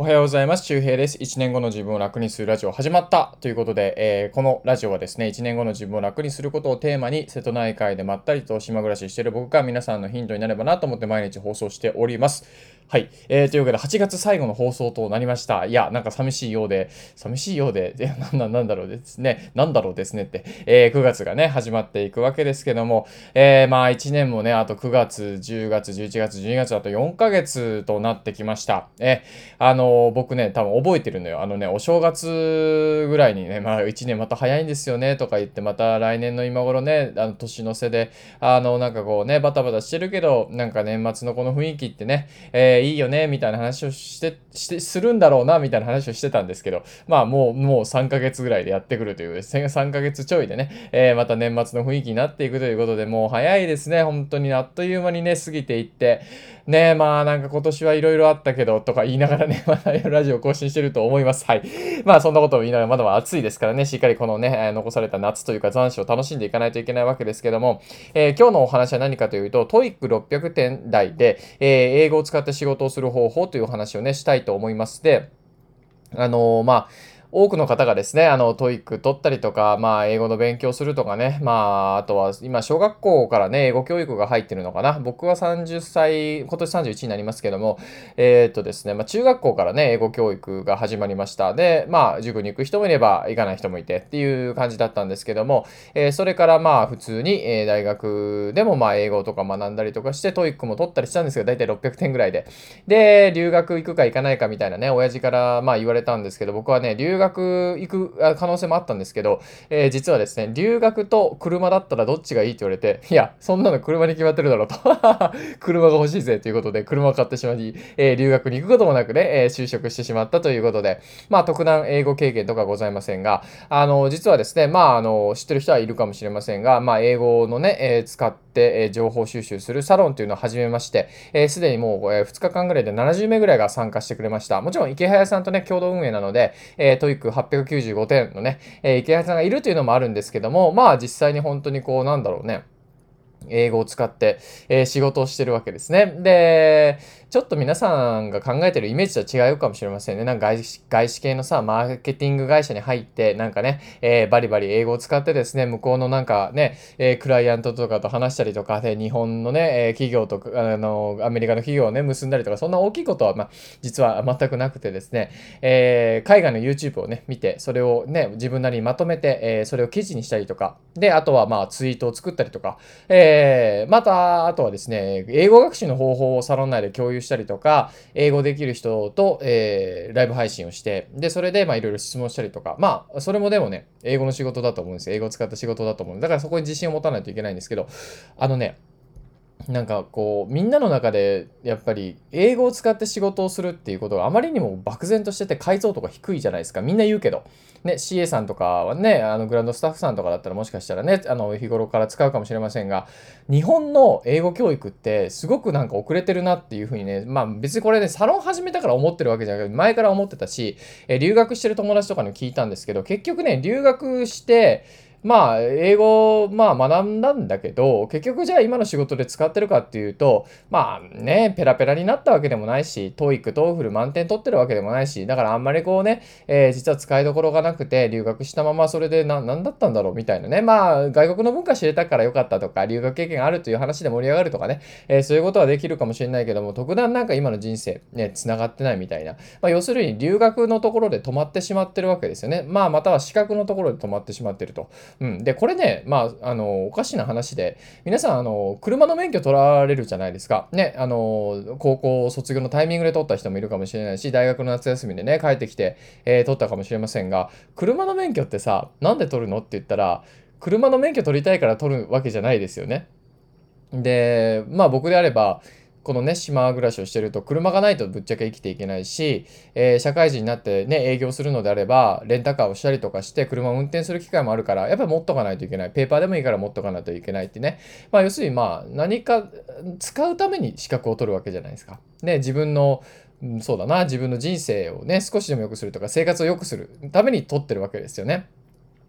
おはようございます。周平です。1年後の自分を楽にするラジオ始まったということで、えー、このラジオはですね、1年後の自分を楽にすることをテーマに、瀬戸内海でまったりと島暮らししている僕が皆さんのヒントになればなと思って毎日放送しております。はい。えー、というわけで、8月最後の放送となりました。いや、なんか寂しいようで、寂しいようで、いや、なんなんだろうですね。なんだろうですねって、えー、9月がね、始まっていくわけですけども、えー、まあ、1年もね、あと9月、10月、11月、12月、あと4ヶ月となってきました。えあの僕ね、多分覚えてるのよ。あのね、お正月ぐらいにね、まあ、1年また早いんですよね、とか言って、また来年の今頃ね、あの、年の瀬で、あの、なんかこうね、バタバタしてるけど、なんか年末のこの雰囲気ってね、えーいいよね、みたいな話をして、してするんだろうな、みたいな話をしてたんですけど、まあもう、もう3ヶ月ぐらいでやってくるという、3ヶ月ちょいでね、えー、また年末の雰囲気になっていくということで、もう早いですね、本当にあっという間にね、過ぎていって、ねまあなんか今年はいろいろあったけど、とか言いながらね、まだラジオ更新してると思います。はい。まあそんなことを言いながら、まだまだ暑いですからね、しっかりこのね、残された夏というか残暑を楽しんでいかないといけないわけですけども、えー、今日のお話は何かというと、TOEIC600 点台で、えー、英語を使って仕事事をする方法というお話をね、したいと思います。で、あのー、まあ、多くの方がですね、あの、 TOEIC 取ったりとか、まあ、英語の勉強するとかね、まあ、あとは、今、小学校からね、英語教育が入ってるのかな。僕は30歳、今年31になりますけども、えー、っとですね、まあ、中学校からね、英語教育が始まりました。で、まあ、塾に行く人もいれば、行かない人もいてっていう感じだったんですけども、えー、それからまあ、普通に、え、大学でもまあ、英語とか学んだりとかして、 TOEIC も取ったりしたんですけど、大体600点ぐらいで。で、留学行くか行かないかみたいなね、親父からまあ言われたんですけど、僕はね、留学学行く可能性もあったんですけど、えー、実はですね、留学と車だったらどっちがいいって言われて、いや、そんなの車に決まってるだろうと。車が欲しいぜということで、車を買ってしまい、えー、留学に行くこともなくね、えー、就職してしまったということで、まあ、特段英語経験とかございませんが、あの、実はですね、まあ、あの、知ってる人はいるかもしれませんが、まあ、英語のね、え使って、え情報収集するサロンというのを始めまして、す、で、にもう、え2日間ぐらいで70名ぐらいが参加してくれました。もちろん、池早さんとね、共同運営なので、えー、イック895点のね、えー、池谷さんがいるというのもあるんですけども、まあ実際に本当にこう、なんだろうね、英語を使って、えー、仕事をしてるわけですね。で、ちょっと皆さんが考えてるイメージとは違うかもしれませんね。なんか外資系のさ、マーケティング会社に入って、なんかね、えー、バリバリ英語を使ってですね、向こうのなんかね、えー、クライアントとかと話したりとかで、日本のね、えー、企業とか、あの、アメリカの企業をね、結んだりとか、そんな大きいことは、まあ、実は全くなくてですね、え海外の YouTube をね、見て、それをね、自分なりにまとめて、えそれを記事にしたりとか、で、あとはまあ、ツイートを作ったりとか、えまた、あとはですね、英語学習の方法をサロン内で共有したりとか、英語できる人と、えー、ライブ配信をして、で、それで、まあ、いろいろ質問したりとか、まあ、それもでもね、英語の仕事だと思うんですよ。英語を使った仕事だと思うんで、だからそこに自信を持たないといけないんですけど、あのね、なんかこうみんなの中でやっぱり英語を使って仕事をするっていうことがあまりにも漠然としてて解像度が低いじゃないですか。みんな言うけど。ね CA さんとかはねあのグランドスタッフさんとかだったらもしかしたらねあの日頃から使うかもしれませんが日本の英語教育ってすごくなんか遅れてるなっていうふうにねまあ別にこれねサロン始めたから思ってるわけじゃなくて前から思ってたし、え留学してる友達とかに聞いたんですけど結局ね留学してまあ、英語、まあ学んだんだけど、結局じゃあ今の仕事で使ってるかっていうと、まあね、ペラペラになったわけでもないし、TOEIC、TOEFL 満点取ってるわけでもないし、だからあんまりこうね、えー、実は使いどころがなくて、留学したままそれでな、なんだったんだろう？みたいなね。まあ、外国の文化知れたからよかったとか、留学経験あるという話で盛り上がるとかね、えー、そういうことはできるかもしれないけども、特段なんか今の人生、ね、繋がってないみたいな。まあ、要するに留学のところで止まってしまってるわけですよね。まあ、または資格のところで止まってしまってると。うん。で、これね、まあ、あの、おかしな話で、皆さん、あの、車の免許取られるじゃないですか。ね、あの、高校卒業のタイミングで取った人もいるかもしれないし、大学の夏休みでね、帰ってきて、えー、取ったかもしれませんが、車の免許ってさ、なんで取るのって言ったら、車の免許取りたいから取るわけじゃないですよね。で、まあ僕であれば、このね、島暮らしをしてると、車がないとぶっちゃけ生きていけないし、えー、社会人になってね、営業するのであれば、レンタカーをしたりとかして、車を運転する機会もあるから、やっぱり持っとかないといけない。ペーパーでもいいから持っとかないといけないってね。まあ、要するに、まあ、何か使うために資格を取るわけじゃないですか。ね、自分の、そうだな、自分の人生をね、少しでも良くするとか、生活を良くするために取ってるわけですよね。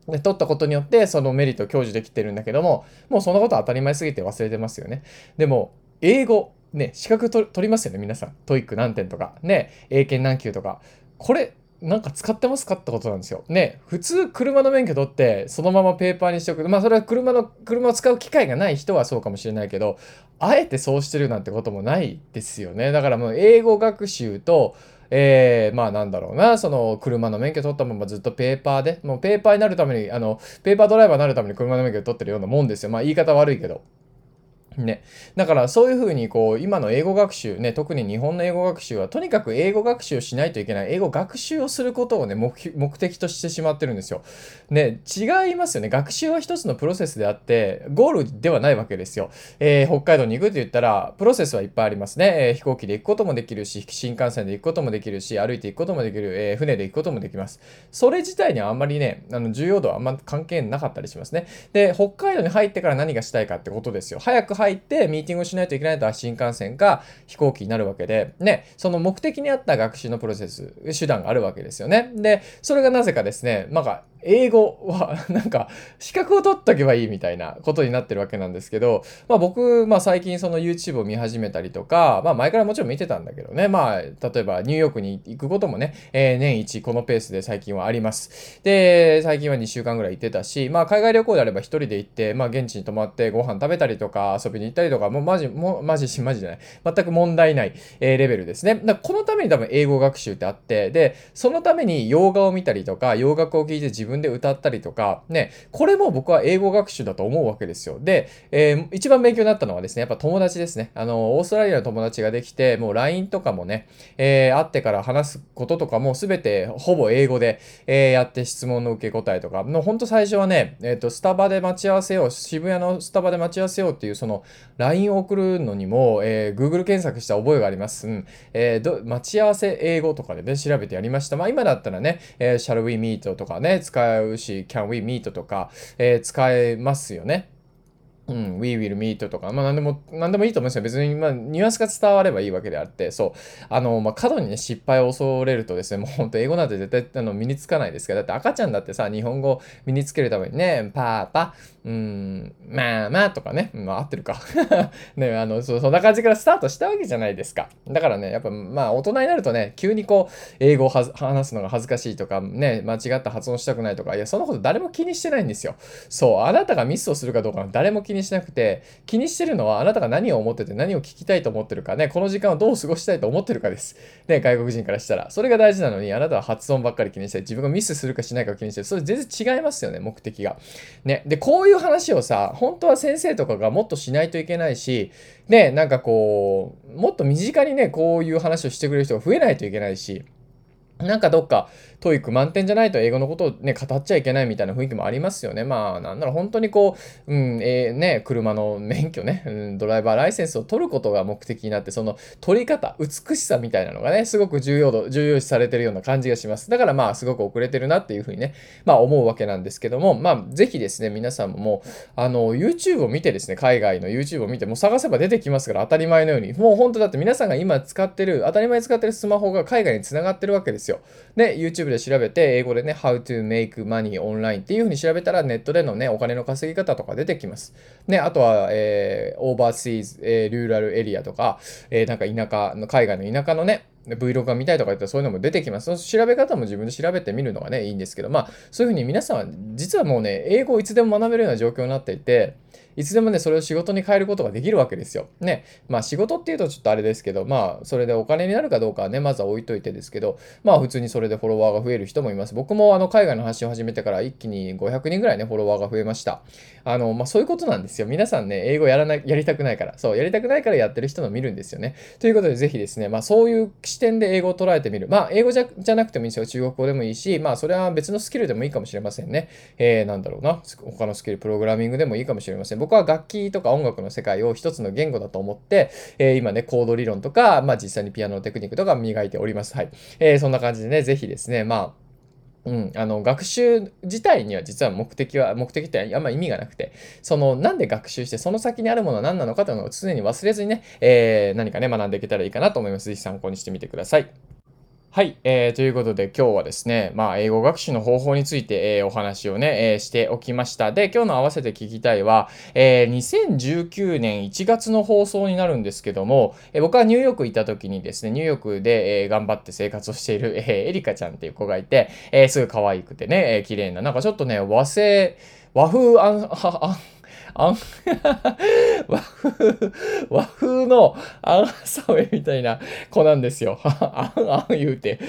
で取ったことによってそのメリットを享受できてるんだけどももうそんなこと当たり前すぎて忘れてますよねでも英語ね、資格取りますよね、皆さん。 TOEIC 何点とか、ね、英検何級とか。これ、なんか使ってますかってことなんですよ。ね、普通車の免許取ってそのままペーパーにしておく。まあそれは車の、車を使う機会がない人はそうかもしれないけど、あえてそうしてるなんてこともないですよね。だからもう英語学習と、えー、まあなんだろうな、その車の免許取ったままずっとペーパーで、もうペーパーになるために、あの、ペーパードライバーになるために車の免許取ってるようなもんですよ。まあ言い方悪いけど。ね。だからそういうふうにこう今の英語学習ね特に日本の英語学習はとにかく英語学習をしないといけない英語学習をすることをね目的としてしまってるんですよ。ね違いますよね学習は一つのプロセスであってゴールではないわけですよ。えー、北海道に行くって言ったらプロセスはいっぱいありますね、えー、飛行機で行くこともできるし新幹線で行くこともできるし歩いて行くこともできる、えー、船で行くこともできます。それ自体にはあんまりねあの重要度はあんま関係なかったりしますね。で北海道に入ってから何がしたいかってことですよ。早く入ってミーティングをしないといけないとは新幹線か飛行機になるわけで、ね、その目的に合った学習のプロセス、手段があるわけですよね。で、それがなぜかですね、なんか英語はなんか資格を取っとけばいいみたいなことになってるわけなんですけど、まあ僕、まあ最近その YouTube を見始めたりとか、まあ前からもちろん見てたんだけどね、まあ例えばニューヨークに行くこともね、えー、年一このペースで最近はあります。で、最近は2週間ぐらい行ってたし、まあ海外旅行であれば1人で行って、まあ現地に泊まってご飯食べたりとか遊びに行ったりとか、もうマジ、もうマジしマジじゃない。全く問題ない、えー、レベルですね。だこのために多分英語学習ってあって、で、そのために洋画を見たりとか、洋楽を聴いて自分分で歌ったりとか、ね、これも僕は英語学習だと思うわけですよ。で、えー、一番勉強になったのはですね、やっぱ友達ですね。あの、オーストラリアの友達ができて、もう LINE とかもね、えー、会ってから話すこととかも全てほぼ英語で、えー、やって質問の受け答えとか、もうほんと最初はね、えっ、ー、と、スタバで待ち合わせよう、渋谷のスタバで待ち合わせようっていう、その LINE を送るのにも、えー、Google 検索した覚えがあります。うん。えー、待ち合わせ英語とかでね、調べてやりました。まあ今だったらね、えー、shall we meet? とかね、使うし、can we meet とか、えー、使えますよね。うん、We will meet とか、まあ何でも、何でもいいと思うんですよ。別に、まあ、ニュアンスが伝わればいいわけであって、そう。あの、まあ、過度にね、失敗を恐れるとですね、もう本当英語なんて絶対あの身につかないですけど、だって赤ちゃんだってさ、日本語を身につけるためにね、パーパ、うん、まあまあとかね、まあ合ってるか。ね、あのそ、そんな感じからスタートしたわけじゃないですか。だからね、やっぱまあ大人になるとね、急にこう、英語を話すのが恥ずかしいとか、ね、間違った発音したくないとか、いや、そのこと誰も気にしてないんですよ。そう、あなたがミスをするかどうか誰も気にしなくて、気にしてるのはあなたが何を思ってて何を聞きたいと思ってるかね、この時間をどう過ごしたいと思ってるかです。ね、外国人からしたら。それが大事なのに、あなたは発音ばっかり気にして、自分がミスするかしないかを気にしてる。それ全然違いますよね、目的が。ね、で、こういう話をさ、本当は先生とかがもっとしないといけないし、ね、なんかこう、もっと身近にね、こういう話をしてくれる人が増えないといけないし、なんかどっか、 TOEIC 満点じゃないと英語のことをね、語っちゃいけないみたいな雰囲気もありますよね。まあ、なんだろう、本当にこう、うん、えー、ね、車の免許ね、うん、 driver license を取ることが目的になって、その取り方、美しさみたいなのがね、すごく重要度、重要視されてるような感じがします。だからまあ、すごく遅れてるなっていうふうにね、まあ思うわけなんですけども、まあ、ぜひですね、皆さんも、あの、YouTube を見てですね、海外の YouTube を見て、もう探せば出てきますから、当たり前のように。もう本当だって皆さんが今使ってる、当たり前使ってるスマホが海外につながってるわけですよ。で、YouTube で調べて、英語でね、How to make money online っていうふうに調べたら、ネットでのね、お金の稼ぎ方とか出てきます。ね、あとは、えー、 overseas、えー、 rural area とか、えー、なんか田舎の、海外の田舎のね、Vlog が見たいとか言ったらそういうのも出てきます。その調べ方も自分で調べてみるのがね、いいんですけど、まあ、そういうふうに皆さんは、実はもうね、英語をいつでも学べるような状況になっていて、いつでもね、それを仕事に変えることができるわけですよ。ね。まあ仕事っていうとちょっとあれですけど、まあそれでお金になるかどうかはね、まずは置いといてですけど、まあ普通にそれでフォロワーが増える人もいます。僕もあの海外の発信を始めてから一気に500人ぐらいね、フォロワーが増えました。あの、まあそういうことなんですよ。皆さんね、英語やらない、やりたくないから。そう、やりたくないからやってる人の見るんですよね。ということでぜひですね、まあそういう視点で英語を捉えてみる。まあ英語じゃじゃなくてもいいですよ。中国語でもいいし、まあそれは別のスキルでもいいかもしれませんね。えー、なんだろうな。他のスキル、プログラミングでもいいかもしれません。僕は楽器とか音楽の世界を一つの言語だと思って、えー、今ね、コード理論とか、まあ実際にピアノのテクニックとか磨いております。はい。えー、そんな感じでね、ぜひですね、まあ、うん、あの学習自体には実は目的は目的ってあんま意味がなくてそのなんで学習してその先にあるものは何なのかというのを常に忘れずにね、えー、何かね学んでいけたらいいかなと思います。是非参考にしてみてください。はい、えー、ということで今日はですね、まあ、英語学習の方法について、えー、お話をね、えー、しておきました。で、今日の合わせて聞きたいは、えー、2019年1月の放送になるんですけども、えー、僕はニューヨーク行った時にですね、ニューヨークで、えー、頑張って生活をしている、えー、エリカちゃんっていう子がいて、えー、すぐ可愛くてね、えー、綺麗な、なんかちょっとね、和製、和風あん、は、あん、あん和風、和風のアンサウェイみたいな子なんですよ。あんあん言うて、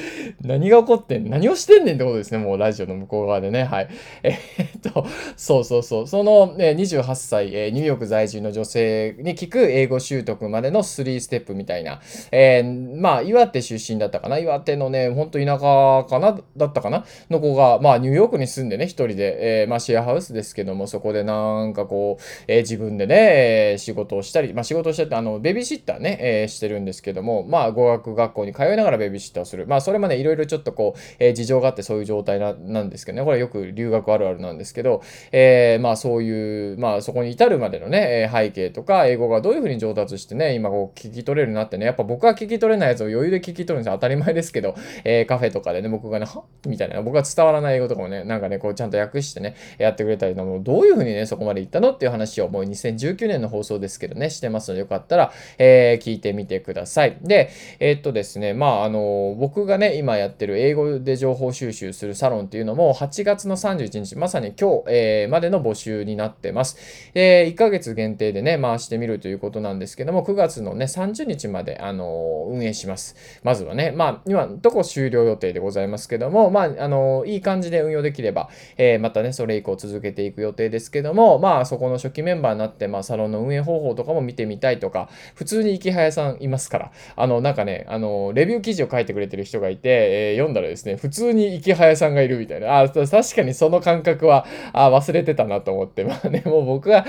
何が起こってん？何をしてんねんってことですね。もうラジオの向こう側でね。はい。えー、っと、そうそうそう。その、ね、28歳、えー、ニューヨーク在住の女性に聞く英語習得までの3ステップみたいな。えー、まあ、岩手出身だったかな？岩手のね、ほんと田舎かなだったかな？の子が、まあ、ニューヨークに住んでね、一人で、えー、まあ、シェアハウスですけども、そこでなんかこう、えー、自分でね、仕事をしたり、まあ、仕事をしてて、あの、ベビーシッターね、えー、してるんですけども、まあ、語学学校に通いながらベビーシッターをする。まあ、それまでいろいろちょっとこう、えー、事情があってそういう状態ななんですけどね、これよく留学あるあるなんですけど、えー、まあ、そういう、まあ、そこに至るまでのね、背景とか、英語がどういうふうに上達してね、今こう、聞き取れるなってね、やっぱ僕は聞き取れないやつを余裕で聞き取るんですよ。当たり前ですけど、えー、カフェとかでね、僕がね、はみたいな、僕が伝わらない英語とかもね、なんかね、こう、ちゃんと訳してね、やってくれたりの、どういうふうにね、そこまで行ったのっていう話をもう2019年の放送ですけどね、してますので、よかったら、えー、聞いてみてください。で、えー、っとですね、まあ、あの、僕がね、今やってる英語で情報収集するサロンっていうのも、8月の31日、まさに今日、えー、までの募集になってます。え1ヶ月限定でね、回してみるということなんですけども、9月のね、30日まで、あの、運営します。まずはね、まあ、今、どこ終了予定でございますけども、まあ、あの、いい感じで運用できれば、えまたね、それ以降続けていく予定ですけども、まあ、そこのの初期メンバーになって、まあ、サロンの運営方法とかも見てみたいとか、普通に池早さんいますから、あの、なんかね、あの、レビュー記事を書いてくれてる人がいて、えー、読んだらですね、普通に池早さんがいるみたいな、あ、確かにその感覚は、あ、忘れてたなと思って、まあね、もう僕が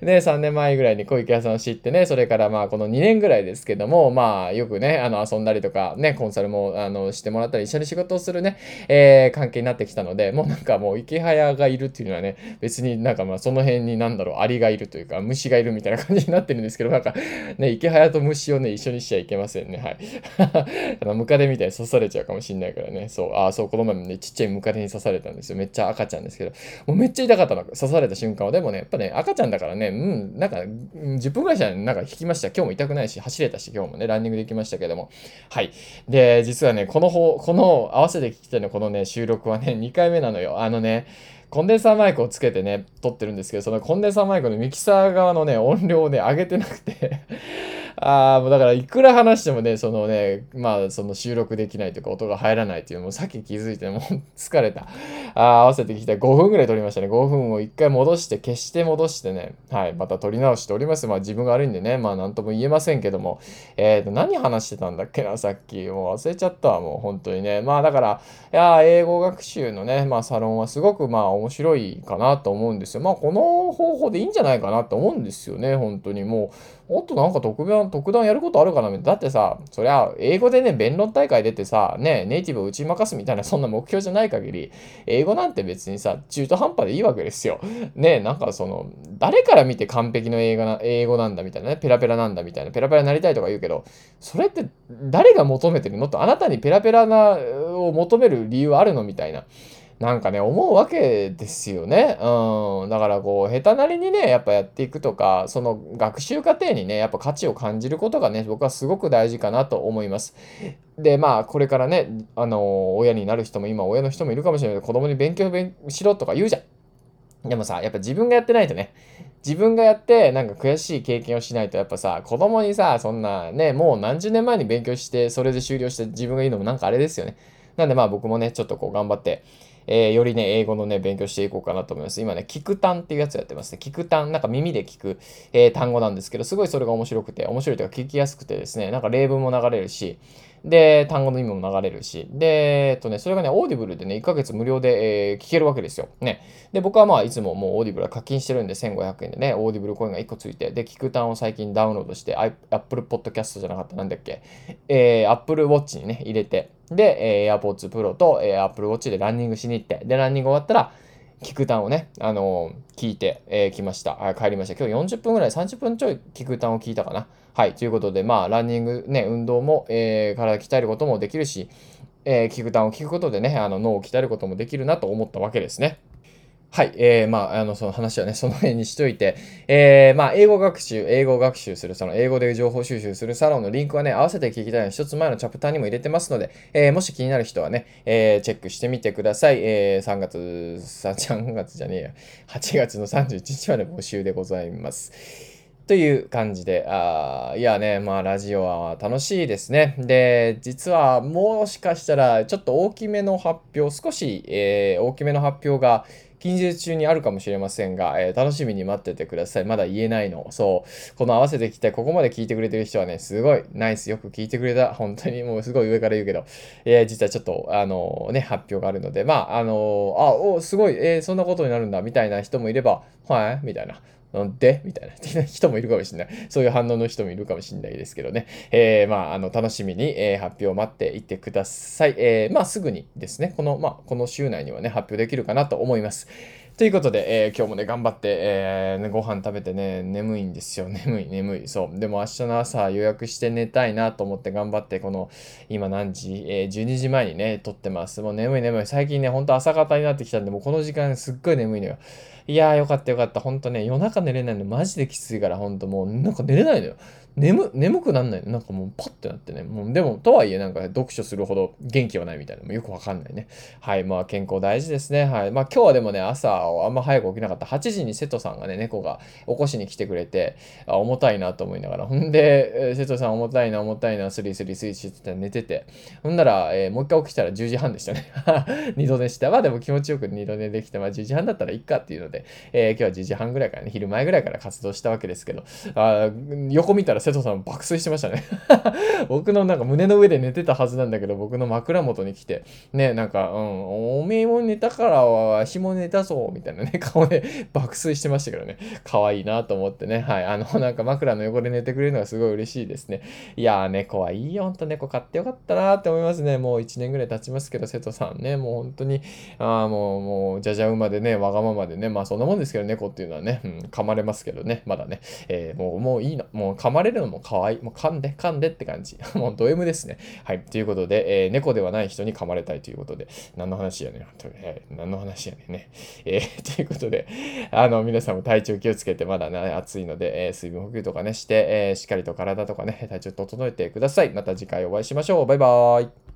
ね、3年前ぐらいに小池屋さんを知ってね、それからまあこの2年ぐらいですけども、まあよくね、あの遊んだりとか、ね、コンサルもあのしてもらったり、一緒に仕事をするね、えー、関係になってきたので、もうなんかもう池早がいるっていうのはね、別になんかまあその辺になんだろう、アリがいるというか、虫がいるみたいな感じになってるんですけど、なんかね、池早と虫をね、一緒にしちゃいけませんね。はい。あの、ムカデみたいに刺されちゃうかもしんないからね。そう、あ、そう、この前もね、ちっちゃいムカデに刺されたんですよ。めっちゃ赤ちゃんですけど、もうめっちゃ痛かったの。刺された瞬間は。でもね、やっぱね、赤ちゃんだからね、うん、なんか、10分ぐらいしたらなんか引きました。今日も痛くないし、走れたし、今日もね、ランニングできましたけども。はい。で、実はね、この方、この、合わせて聞きたいのこのね、収録はね、2回目なのよ。あのね、コンデンサーマイクをつけてね、撮ってるんですけど、そのコンデンサーマイクのミキサー側のね、音量をね、上げてなくてああ、もうだからいくら話してもね、そのね、まあその収録できないというか音が入らないっていうのもさっき気づいてもう疲れた。あ合わせてきた5分ぐらい撮りましたね。5分を1回戻して消して戻してね、はい、また撮り直しております。まあ自分が悪いんでね、まあなんとも言えませんけども、えっ、ー、と、何話してたんだっけな、さっき。もう忘れちゃったわ、もう本当にね。まあだから、いや、英語学習のね、まあサロンはすごくまあ面白いかなと思うんですよ。まあこの方法でいいんじゃないかなと思うんですよね、本当にもう。もっとなんか特別な特段やることあるかなだってさ、そりゃ、英語でね、弁論大会出てさ、ね、ネイティブを打ち負かすみたいな、そんな目標じゃない限り、英語なんて別にさ、中途半端でいいわけですよ。ね、なんかその、誰から見て完璧の英語な英語なんだみたいなね、ペラペラなんだみたいな、ペラペラになりたいとか言うけど、それって誰が求めてるの？と、あなたにペラペラなを求める理由あるの？みたいな。なんかね、思うわけですよね。うん。だからこう、下手なりにね、やっぱやっていくとか、その学習過程にね、やっぱ価値を感じることがね、僕はすごく大事かなと思います。で、まあ、これからね、あの、親になる人も今、親の人もいるかもしれないけど、子供に勉強しろとか言うじゃん。でもさ、やっぱ自分がやってないとね、自分がやってなんか悔しい経験をしないとやっぱさ子供にさそんなねもう何十年前に勉強してそれで終了して自分が言うのもなんかあれですよねなんでまあ僕もねちょっとこう頑張ってえー、よりね、英語のね、勉強していこうかなと思います。今ね、聞く単っていうやつやってますね。聞く単、なんか耳で聞く、えー、単語なんですけど、すごいそれが面白くて、面白いというか聞きやすくてですね、なんか例文も流れるし、で、単語の意味も流れるし、で、えっとね、それがね、 Audible でね、1ヶ月無料で、えー、聞けるわけですよ。ね。で、僕はまあ、いつももう Audible は課金してるんで、1500円でね、 Audible コインが1個ついて、で、キクタンを最近ダウンロードして、Apple Podcast じゃなかった、なんだっけ、えー、Apple Watch にね、入れて、で、え、AirPods Pro と、えー、Apple Watch でランニングしに行って、で、ランニング終わったら、キクタンをね、あの、聞いて、えー、ました。帰りました。今日40分ぐらい、30分ちょいキクタンを聞いたかな。はい。ということで、まあ、ランニングね、運動も、えー、体鍛えることもできるし、えー、聞く単を聞くことでね、あの脳を鍛えることもできるなと思ったわけですね。はい。えー、まあ、あの、その話はね、その辺にしといて、えー、まあ、英語学習、英語学習する、その英語で情報収集するサロンのリンクはね、合わせて聞きたいの一つ前のチャプターにも入れてますので、えー、もし気になる人はね、えー、チェックしてみてください。えー、3月、3月じゃねえや、8月の31日まで募集でございます。という感じで、あいやね、まあラジオは楽しいですね。で、実はもしかしたらちょっと大きめの発表、少し、えー、大きめの発表が近日中にあるかもしれませんが、えー、楽しみに待っててください。まだ言えないの。そう。この合わせて聞きたい、ここまで聞いてくれてる人はね、すごいナイス。よく聞いてくれた。本当にもうすごい上から言うけど、えー、実はちょっと、あのー、ね、発表があるので、まあ、あのー、あ、お、すごい、えー、そんなことになるんだ、みたいな人もいれば、はい、みたいな。でみたいな 人もいるかもしれない。そういう反応の人もいるかもしれないですけどね。えー、まあ、あの、楽しみに、えー、発表を待っていてください。えー、まあ、すぐにですね、この、まあ、この週内にはね、発表できるかなと思います。ということで、えー、今日もね、頑張って、えー、ね、ご飯食べてね、眠いんですよ。眠い、眠い。そう。でも明日の朝予約して寝たいなと思って頑張って、この、今何時、えー、12時前にね、撮ってます。もう眠い眠い。最近ね、ほんと朝方になってきたんで、もうこの時間すっごい眠いのよ。いやーよかったよかった。ほんとね、夜中寝れないのマジできついから、ほんともうなんか寝れないのよ。眠、眠くなんないなんかもうパッてなってね。もうでも、とはいえなんか読書するほど元気はないみたいな。もよくわかんないね。はい。まあ健康大事ですね。はい。まあ今日はでもね、朝あんま早く起きなかった。8時に瀬戸さんがね、猫が起こしに来てくれて、あ重たいなと思いながら。ほんで、瀬戸さん重たいな重たいな、スリスリスリしてて寝てて。ほんなら、えー、もう一回起きたら10時半でしたね。二度寝した。まあでも気持ちよく二度寝できて、まあ10時半だったらいっかっていうので、えー、今日は10時半ぐらいからね、昼前ぐらいから活動したわけですけど、あ横見たら瀬戸さん爆睡してましたね。僕のなんか胸の上で寝てたはずなんだけど、僕の枕元に来て、ね、なんか、うん、おめえも寝たからわしも寝たぞ、みたいなね、顔で爆睡してましたけどね、可愛いなと思ってね、はい、あの、なんか枕の横で寝てくれるのがすごい嬉しいですね。いやー、猫はいいよ、ほんと猫飼ってよかったなーって思いますね。もう1年ぐらい経ちますけど、瀬戸さんね、もう本当に、ああ、もう、もう、じゃじゃ馬でね、わがままでね、まあそんなもんですけど、猫っていうのはね、うん、噛まれますけどね、まだね、えー、もう、もういいの。もう噛まれるるのも可愛い。もう噛んで、噛んでって感じ。もうド M ですね。はい。ということで、えー、猫ではない人に噛まれたいということで、何の話やねん。えー、何の話やねんね。えー、ということで、あの、皆さんも体調気をつけて、まだね、暑いので、えー、水分補給とかね、して、えー、しっかりと体とかね、体調整えてください。また次回お会いしましょう。バイバーイ。